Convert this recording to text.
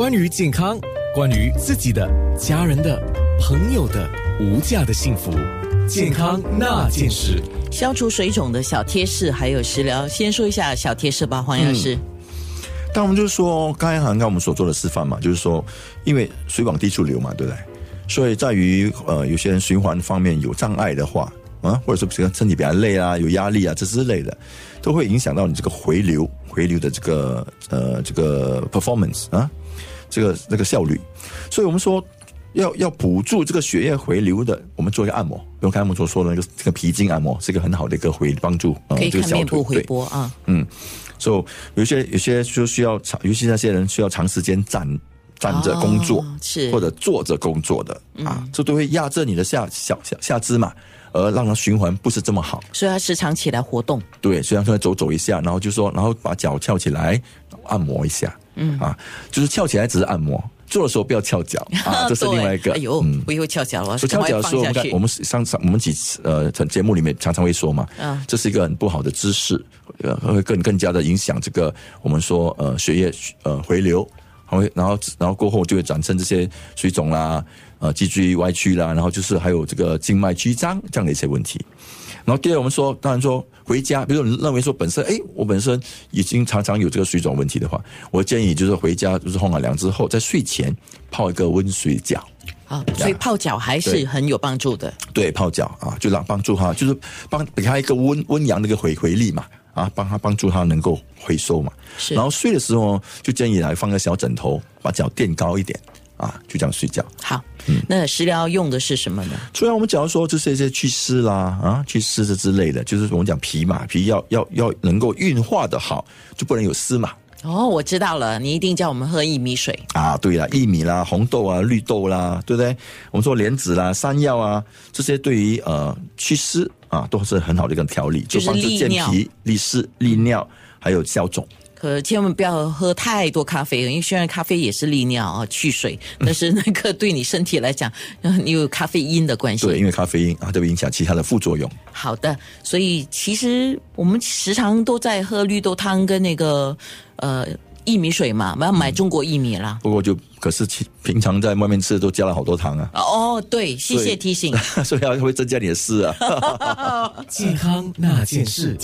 关于健康，关于自己的、家人的、朋友的无价的幸福，健康那件事。消除水肿的小贴士还有食疗，先说一下小贴士吧，黄药师。但我们就是说，刚才好像我们所做的示范嘛，就是说，因为水往低处流嘛，对不对？所以在于呃，有些人循环方面有障碍的话，啊，或者说比如身体比较累啊，有压力啊，这之类的，都会影响到你这个回流、回流的这个呃这个 performance 啊，这个那个效率。所以我们说要要补助这个血液回流的，我们做一个按摩，比如刚才我们所说的那个这个皮筋按摩，是一个很好的一个回帮助可以这个小腿回对波啊。嗯，所以有些有些就需要长，尤其那些人需要长时间站站着工作，哦是或者坐着工作的、啊，这都会压着你的下下下下肢嘛，而让它循环不是这么好。所以要时常起来活动。对，虽然说走走一下，然后就说，然后把脚翘起来，按摩一下，嗯啊，就是翘起来只是按摩，做的时候不要翘脚 啊，这是另外一个。对哎呦嗯，我以后翘脚了，所以翘脚的时候，我们我们上上我们几次呃节目里面常常会说嘛，嗯这是一个很不好的姿势，呃，会更更加的影响这个我们说呃血液呃回流，会然后然后过后就会产生这些水肿啦，呃脊椎歪曲啦，然后就是还有这个静脉曲张这样的一些问题。然后第二，我们说，当然说回家，比如说你认为说本身，哎，我本身已经常常有这个水肿问题的话，我建议就是回家就是冲了凉之后，在睡前泡一个温水脚。啊，所以泡脚还是很有帮助的。对，泡脚啊，就让帮助哈，就是帮给他一个温温阳的一个回回力嘛，啊，帮他帮助他能够回收嘛。是然后睡的时候就建议来放个小枕头，把脚垫高一点啊，就这样睡觉。好，嗯那食疗用的是什么呢？虽然我们假如说就是一些祛湿啦啊，祛湿的之类的，就是我们讲脾嘛，脾要要要能够运化的好，就不能有湿嘛。哦，我知道了，你一定叫我们喝薏米水。啊，对了，薏米啦、红豆啊、绿豆啦，对不对？我们说莲子啦、山药啊，这些对于呃祛湿啊都是很好的一个调理，就是帮助健脾、利湿、利尿，还有消肿。可千万不要喝太多咖啡，因为虽然咖啡也是利尿啊、去水，但是那个对你身体来讲，呃你有咖啡因的关系。对，因为咖啡因啊，就会影响其他的副作用。好的，所以其实我们时常都在喝绿豆汤跟那个呃薏米水嘛，我要买中国薏米啦。不过就可是其平常在外面吃都加了好多糖啊，哦，对，谢谢提醒。所以 要会增加你的事啊。健康那件事。